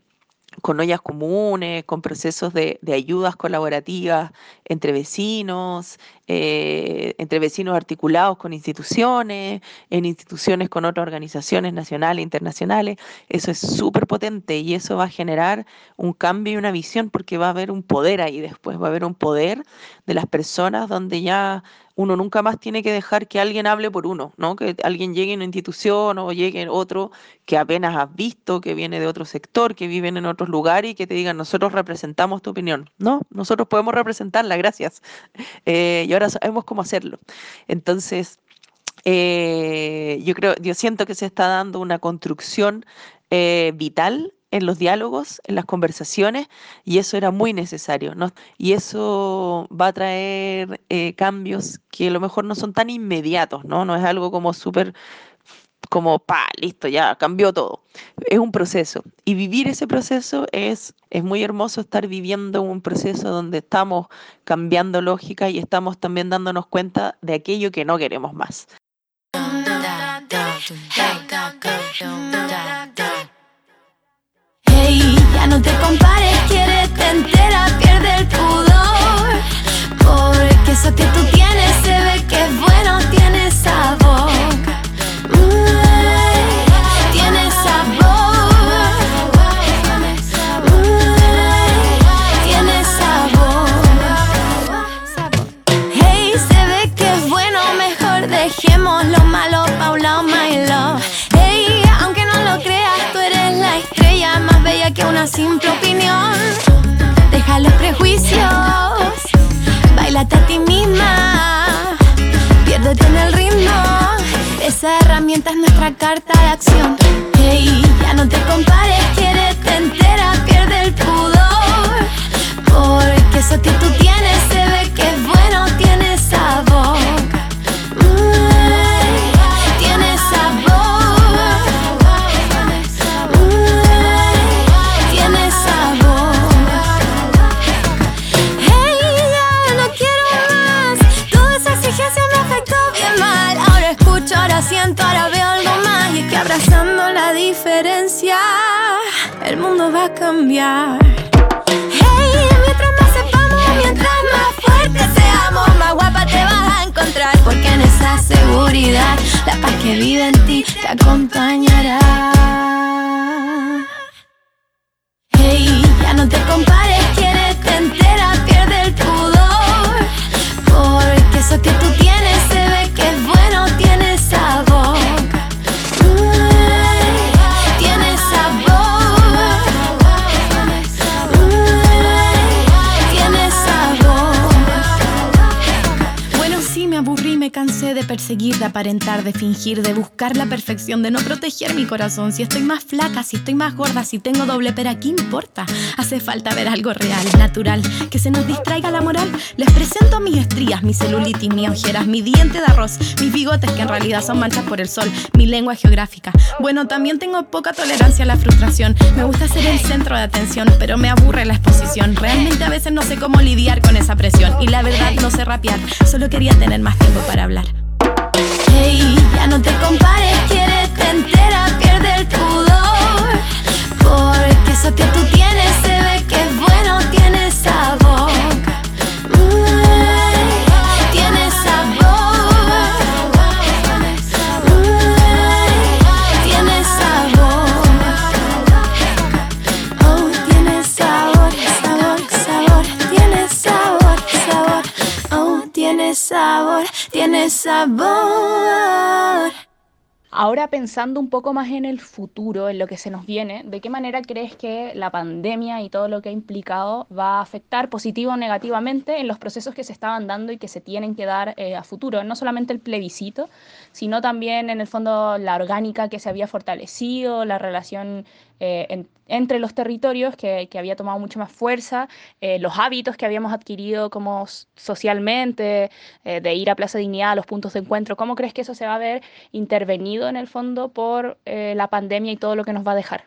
con ollas comunes, con procesos de, ayudas colaborativas entre vecinos, eh, entre vecinos articulados con instituciones, en instituciones con otras organizaciones nacionales e internacionales. Eso es súper potente y eso va a generar un cambio y una visión porque va a haber un poder ahí después, va a haber un poder de las personas donde ya uno nunca más tiene que dejar que alguien hable por uno, ¿no? Que alguien llegue en una institución o llegue otro que apenas has visto, que viene de otro sector, que viven en otros lugares y que te digan, nosotros representamos tu opinión. No, nosotros podemos representarla, gracias. Eh, y ahora sabemos cómo hacerlo. Entonces, eh, yo creo, yo siento que se está dando una construcción eh, vital en los diálogos, en las conversaciones, y eso era muy necesario, ¿no? Y eso va a traer eh, cambios que a lo mejor no son tan inmediatos, ¿no? No es algo como súper, como, pa, listo, ya cambió todo. Es un proceso. Y vivir ese proceso es, es muy hermoso estar viviendo un proceso donde estamos cambiando lógica y estamos también dándonos cuenta de aquello que no queremos más. Te compares, quiere te entera, pierde el pudor. Porque eso que tú tienes simple opinión. Deja los prejuicios, bailate a ti misma, piérdete en el ritmo. Esa herramienta es nuestra carta de acción. Hey, ya no te compares, te entera, pierde el pudor. Porque eso que tú tienes se ve que es bueno, tiene sabor. Diferencia, el mundo va a cambiar. Hey, mientras más sepamos, mientras más fuertes seamos, más guapa te vas a encontrar. Porque en esa seguridad, la paz que vive en ti te acompañará. Hey, ya no te compares, quieres te entera, pierde el pudor. Porque eso que tú tienes se ve que cansé de perseguir, de aparentar, de fingir, de buscar la perfección, de no proteger mi corazón. Si estoy más flaca, si estoy más gorda, si tengo doble pero ¿qué importa? Hace falta ver algo real, natural, que se nos distraiga la moral. Les presento mis estrías, mi celulitis, mis ojeras, mi diente de arroz, mis bigotes que en realidad son manchas por el sol, mi lengua geográfica. Bueno, también tengo poca tolerancia a la frustración. Me gusta ser el centro de atención, pero me aburre la exposición. Realmente a veces no sé cómo lidiar con esa presión y la verdad no sé rapear, solo quería tener más tiempo para hablar. Hey, ya no te compares, quieres entera, pierde el pudor. Porque eso que tú tienes sabor, tiene sabor. Ahora pensando un poco más en el futuro, en lo que se nos viene, ¿de qué manera crees que la pandemia y todo lo que ha implicado va a afectar positivo o negativamente en los procesos que se estaban dando y que se tienen que dar eh, a futuro? No solamente el plebiscito, sino también en el fondo la orgánica que se había fortalecido, la relación eh, en- entre los territorios que, había tomado mucho más fuerza, eh, los hábitos que habíamos adquirido como socialmente, eh, de ir a Plaza Dignidad, a los puntos de encuentro. ¿Cómo crees que eso se va a ver intervenido en el fondo por la pandemia y todo lo que nos va a dejar?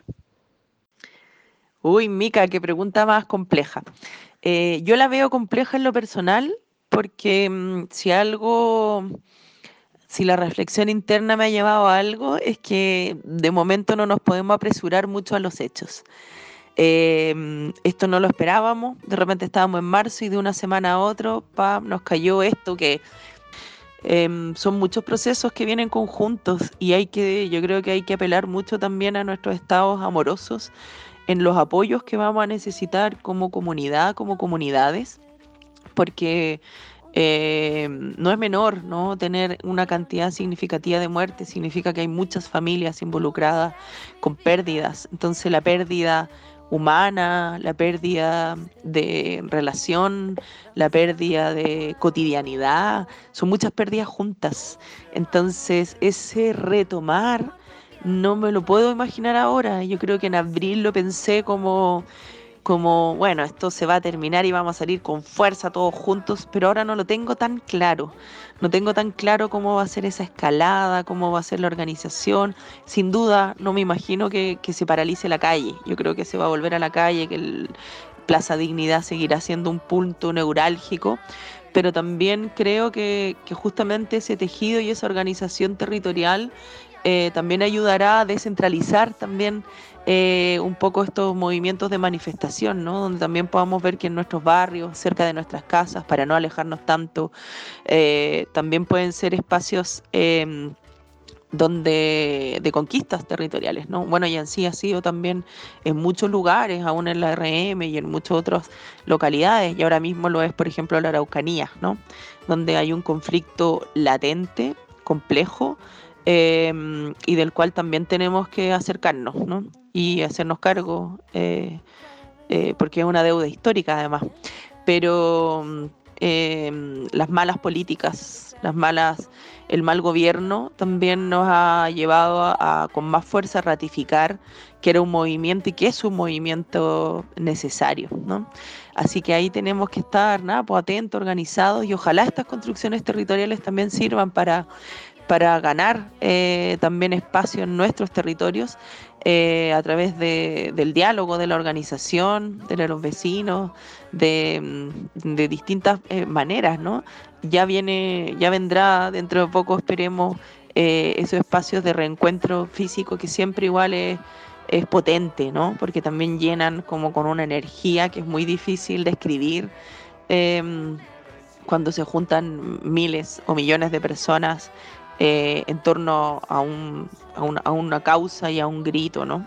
Uy, Mica, qué pregunta más compleja. Yo la veo compleja en lo personal porque mm, si algo, si la reflexión interna me ha llevado a algo, es que de momento no nos podemos apresurar mucho a los hechos. Mm, esto no lo esperábamos, de repente estábamos en marzo y de una semana a otra, nos cayó esto que em, son muchos procesos que vienen conjuntos y hay que, yo creo que hay que apelar mucho también a nuestros estados amorosos en los apoyos que vamos a necesitar como comunidad, como comunidades, porque eh, no es menor, ¿no? Tener una cantidad significativa de muertes significa que hay muchas familias involucradas con pérdidas. Entonces la pérdida humana, la pérdida de relación, la pérdida de cotidianidad, son muchas pérdidas juntas. Entonces ese retomar no me lo puedo imaginar ahora. Yo creo que en abril lo pensé como, como, bueno, esto se va a terminar y vamos a salir con fuerza todos juntos, pero ahora no lo tengo tan claro. No tengo tan claro cómo va a ser esa escalada, cómo va a ser la organización. Sin duda, no me imagino que, que se paralice la calle. Yo creo que se va a volver a la calle, que el Plaza Dignidad seguirá siendo un punto neurálgico pero también creo que, que justamente ese tejido y esa organización territorial eh, también ayudará a descentralizar también eh, un poco estos movimientos de manifestación, ¿no? donde también podamos ver que en nuestros barrios, cerca de nuestras casas, para no alejarnos tanto, eh, también pueden ser espacios eh, donde de conquistas territoriales, ¿no? Bueno, y así ha sido también en muchos lugares, aún en la RM y en muchas otras localidades, y ahora mismo lo es, por ejemplo, la Araucanía, ¿no? Donde hay un conflicto latente, complejo, eh, y del cual también tenemos que acercarnos, ¿no? Y hacernos cargo, eh, eh, porque es una deuda histórica además. Pero eh, las malas políticas, las malas, el mal gobierno también nos ha llevado a, con más fuerza ratificar que era un movimiento y que es un movimiento necesario, ¿no? Así que ahí tenemos que estar, nada, pues atentos, organizados y ojalá estas construcciones territoriales también sirvan para para ganar eh, también espacio en nuestros territorios eh, a través de, del diálogo, de la organización, de los vecinos, de, de distintas eh, maneras, ¿no? Ya viene, ya vendrá dentro de poco, esperemos, eh, esos espacios de reencuentro físico que siempre igual es, potente, ¿no? Porque también llenan como con una energía que es muy difícil de em, cuando se juntan miles o millones de personas eh, en torno a, un, a, una, causa y a un grito, ¿no?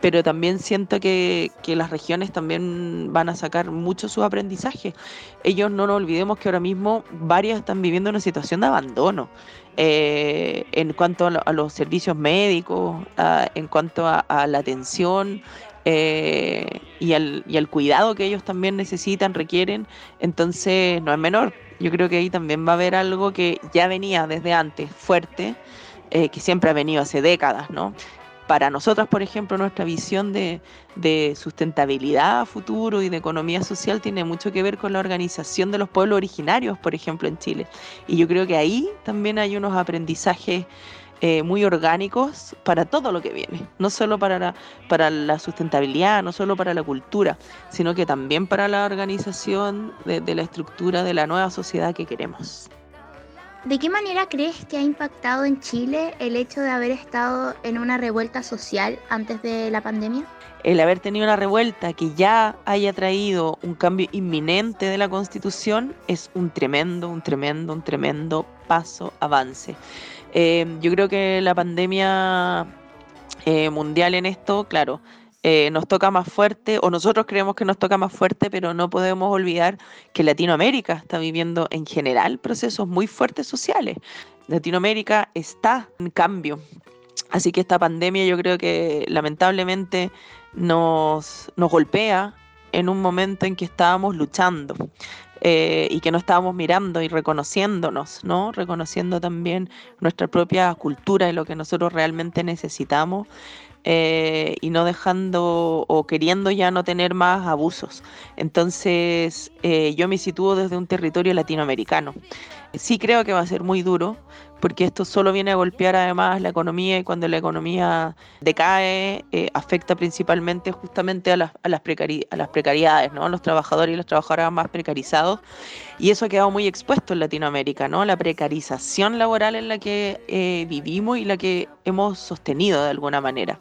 Pero también siento que, las regiones también van a sacar mucho su aprendizaje. Ellos no nos olvidemos que ahora mismo varias están viviendo una situación de abandono eh, en cuanto a, lo, a, los servicios médicos, en cuanto a, a la atención, eh, y, al, y, cuidado que ellos también necesitan, requieren, entonces no es menor. Yo creo que ahí también va a haber algo que ya venía desde antes, fuerte, eh, que siempre ha venido hace décadas, ¿no? Para nosotras, por ejemplo, nuestra visión de, sustentabilidad futuro y de economía social tiene mucho que ver con la organización de los pueblos originarios, por ejemplo, en Chile. Y yo creo que ahí también hay unos aprendizajes eh, muy orgánicos para todo lo que viene, no solo para la, para la sustentabilidad, no solo para la cultura, sino que también para la organización de, de la estructura de la nueva sociedad que queremos. ¿De qué manera crees que ha impactado en Chile el hecho de haber estado en una revuelta social antes de la pandemia? El haber tenido una revuelta que ya haya traído un cambio inminente de la constitución es un tremendo, un tremendo, un tremendo paso, avance. Eh, yo creo que la pandemia eh, mundial en esto, claro, eh, nos toca más fuerte, o nosotros creemos que nos toca más fuerte, pero no podemos olvidar que Latinoamérica está viviendo en general procesos muy fuertes sociales. Latinoamérica está en cambio. Así que esta pandemia yo creo que lamentablemente nos, nos golpea en un momento en que estábamos luchando. Eh, y que no estábamos mirando y reconociéndonos, ¿no? Reconociendo también nuestra propia cultura y lo que nosotros realmente necesitamos eh, y no dejando o queriendo ya no tener más abusos. Entonces eh, yo me sitúo desde un territorio latinoamericano. Sí creo que va a ser muy duro porque esto solo viene a golpear además la economía y cuando la economía decae eh, afecta principalmente justamente a las, a las, a las precariedades, ¿no? a los trabajadores y las trabajadoras más precarizados y eso ha quedado muy expuesto en Latinoamérica, ¿no? la precarización laboral en la que eh, vivimos y la que hemos sostenido de alguna manera.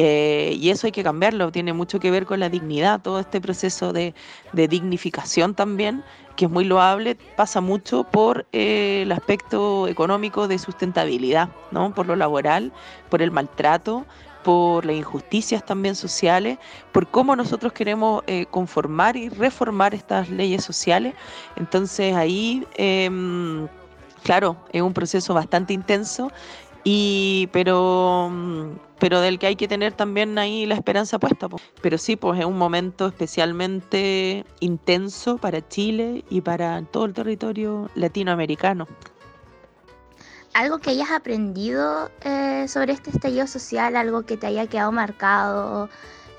Eh, y eso hay que cambiarlo, tiene mucho que ver con la dignidad, todo este proceso de, dignificación también que es muy loable, pasa mucho por eh, el aspecto económico de sustentabilidad, ¿no? por lo laboral, por el maltrato, por las injusticias también sociales, por cómo nosotros queremos eh, conformar y reformar estas leyes sociales. Entonces ahí, em, claro, es un proceso bastante intenso y, pero, pero del que hay que tener también ahí la esperanza puesta. Pero sí, pues es un momento especialmente intenso para Chile y para todo el territorio latinoamericano. Algo que hayas aprendido eh, sobre este estallido social, algo que te haya quedado marcado.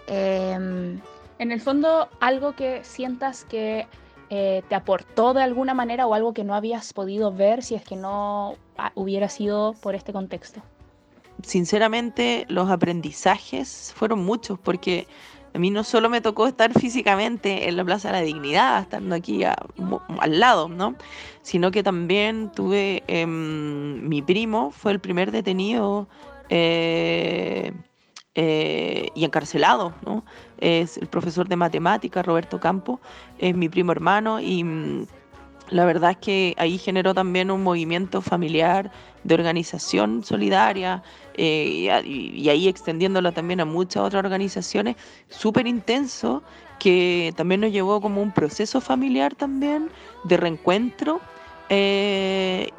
Em, en el fondo, algo que sientas que eh, te aportó de alguna manera o algo que no habías podido ver si es que no ah, hubiera sido por este contexto? Sinceramente, los aprendizajes fueron muchos porque a mí no solo me tocó estar físicamente en la Plaza de la Dignidad, estando aquí al lado, ¿no? Sino que también tuve, em, mi primo fue el primer detenido eh, eh, y encarcelado, ¿no? Es el profesor de matemáticas, Roberto Campo, es mi primo hermano y mm, la verdad es que ahí generó también un movimiento familiar de organización solidaria eh, y, ahí extendiéndolo también a muchas otras organizaciones, súper intenso, que también nos llevó como un proceso familiar también de reencuentro eh, y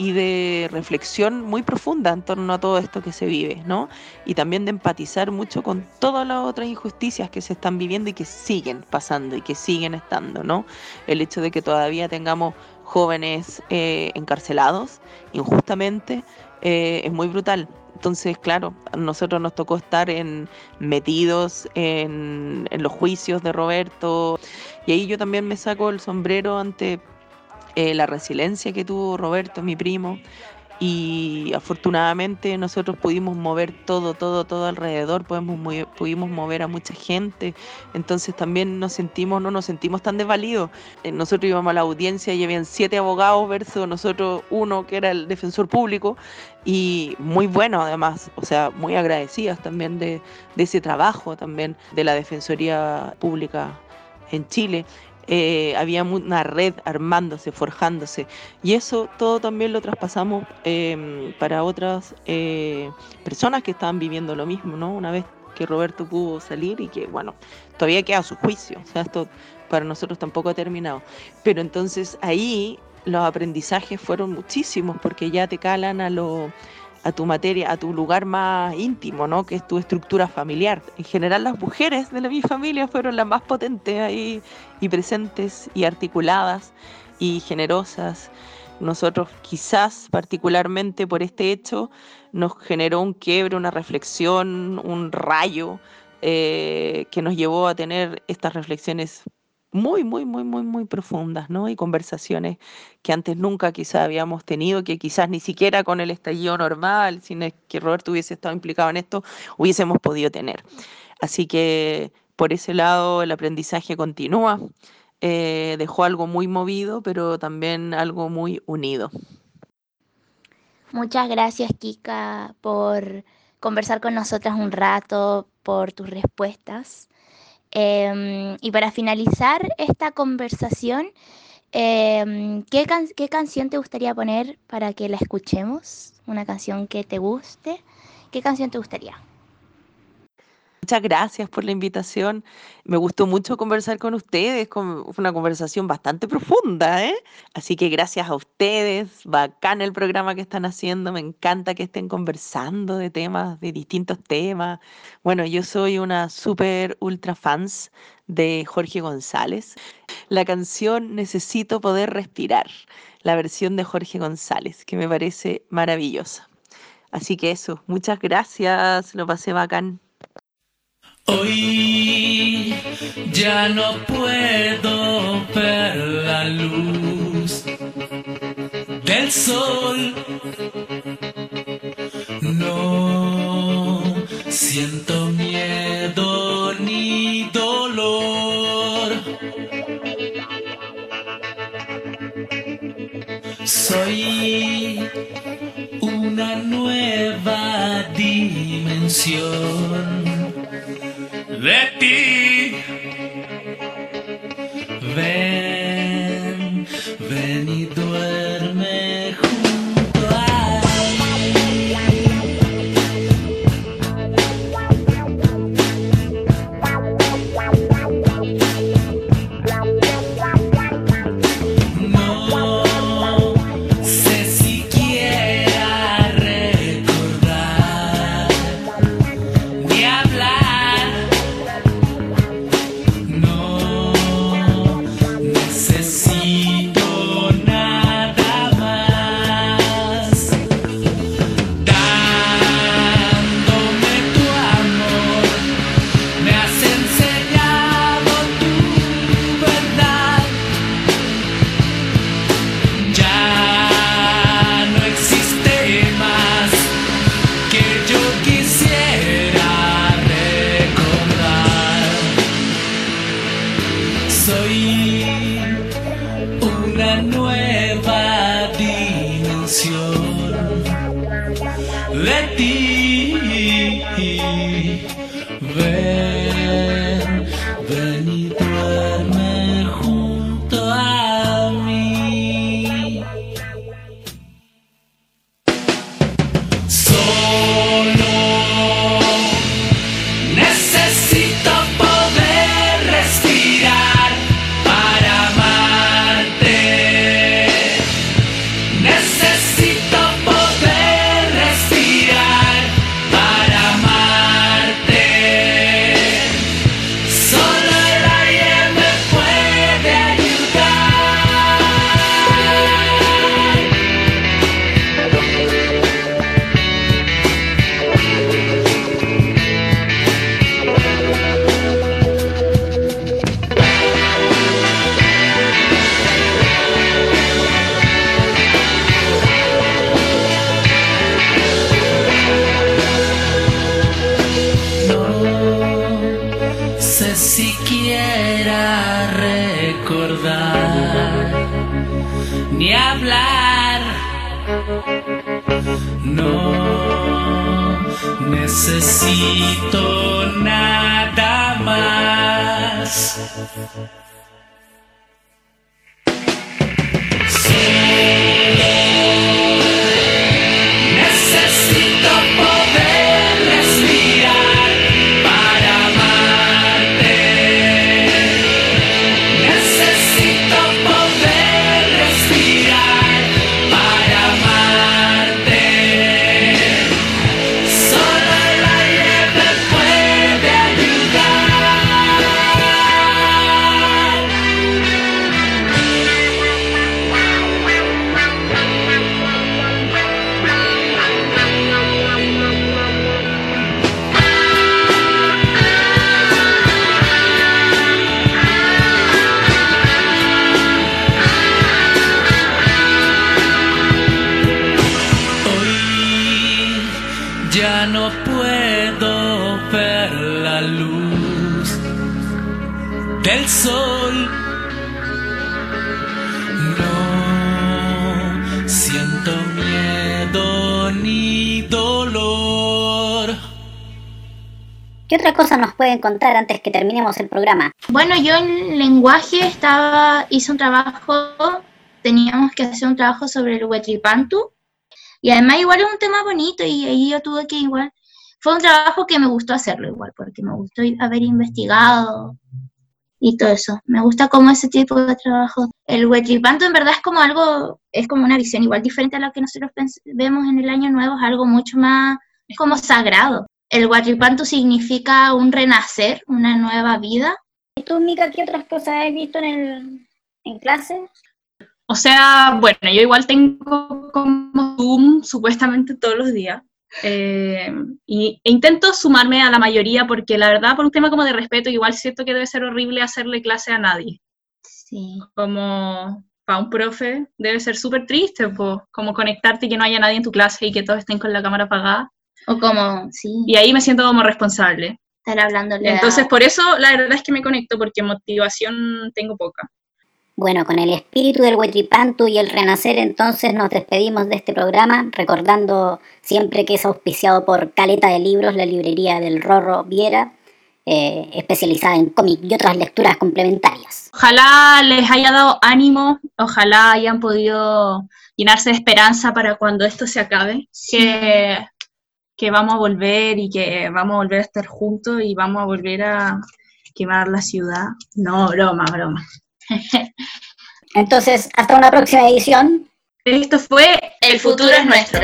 reflexión muy profunda en torno a todo esto que se vive, ¿no? Y también de empatizar mucho con todas las otras injusticias que se están viviendo y que siguen pasando y que siguen estando, ¿no? El hecho de que todavía tengamos jóvenes eh, encarcelados injustamente eh, es muy brutal. Entonces, claro, a nosotros nos tocó estar en, metidos en, en los juicios de Roberto y ahí yo también me saco el sombrero ante eh, la resiliencia que tuvo Roberto, mi primo, y afortunadamente nosotros pudimos mover todo, todo, todo alrededor, pudimos, pudimos mover a mucha gente, entonces también nos sentimos, no nos sentimos tan desvalidos. Eh, nosotros íbamos a la audiencia y habían siete abogados versus nosotros uno que era el defensor público y muy bueno además, o sea, muy agradecidas también de, de ese trabajo también de la Defensoría Pública en Chile. Eh, había una red armándose, forjándose. Y eso todo también lo traspasamos em, para otras eh, personas que estaban viviendo lo mismo, ¿no? Una vez que Roberto pudo salir y que, bueno, todavía queda su juicio. O sea, esto para nosotros tampoco ha terminado. Pero entonces ahí los aprendizajes fueron muchísimos porque ya te calan a lo a tu materia, a tu lugar más íntimo, ¿no? Que es tu estructura familiar. En general las mujeres de la, mi familia fueron las más potentes ahí y presentes y articuladas. y generosas. Nosotros quizás particularmente por este hecho nos generó un quiebre, una reflexión, un rayo eh, que nos llevó a tener estas reflexiones muy, muy, muy, muy, muy profundas, ¿no? Y conversaciones que antes nunca quizás habíamos tenido, que quizás ni siquiera con el estallido normal, sin que Roberto hubiese estado implicado en esto, hubiésemos podido tener. Así que por ese lado el aprendizaje continúa. Eh, dejó algo muy movido, pero también algo muy unido. Muchas gracias, Kika, por conversar con nosotras un rato, por tus respuestas. Em, y para finalizar esta conversación, em, ¿qué, ¿qué, canción te gustaría poner para que la escuchemos? ¿Una canción que te guste? ¿Qué canción te gustaría? Muchas gracias por la invitación. Me gustó mucho conversar con ustedes, fue una conversación bastante profunda, ¿eh? Así que gracias a ustedes, bacán el programa que están haciendo, me encanta que estén conversando de temas, de distintos temas. Bueno, yo soy una súper ultra fans de Jorge González. La canción Necesito poder respirar, la versión de Jorge González, que me parece maravillosa. Así que eso, muchas gracias, lo pasé bacán. Hoy ya no puedo ver la luz del sol. No siento miedo ni dolor. Soy una nueva dimensión de ti. Ven, ven y duerme necesito nada más. Otra cosa nos pueden contar antes que terminemos el programa? Bueno, yo en lenguaje estaba, hice un trabajo, teníamos que hacer un trabajo sobre el Huetripantu, y además igual es un tema bonito, y ahí yo tuve que igual, fue un trabajo que me gustó hacerlo igual, porque me gustó haber investigado y todo eso. Me gusta como ese tipo de trabajo. El Huetripantu en verdad es como algo, es como una visión igual diferente a lo que nosotros vemos en el Año Nuevo, es algo mucho más, como sagrado. El Huatripantu significa un renacer, una nueva vida. ¿Y tú, Mica, qué otras cosas has visto en, el, en clase? O sea, bueno, yo igual tengo como Zoom supuestamente todos los días. eh, y, e intento sumarme a la mayoría porque la verdad, por un tema como de respeto, igual siento que debe ser horrible hacerle clase a nadie. Sí. Como para un profe debe ser súper triste, pues, como conectarte y que no haya nadie en tu clase y que todos estén con la cámara apagada. O como, sí, Y ahí me siento como responsable. estar hablándole a- Entonces, por eso la verdad es que me conecto, porque motivación tengo poca. Bueno, con el espíritu del Huetripantu y el renacer, entonces nos despedimos de este programa, recordando siempre que es auspiciado por Caleta de Libros, la librería del Rorro Viera, eh, especializada en cómic y otras lecturas complementarias. Ojalá les haya dado ánimo, ojalá hayan podido llenarse de esperanza para cuando esto se acabe, que, que vamos a volver y que vamos a volver a estar juntos y vamos a volver a quemar la ciudad. No, broma, broma. Entonces, hasta una próxima edición. Esto fue El futuro es nuestro.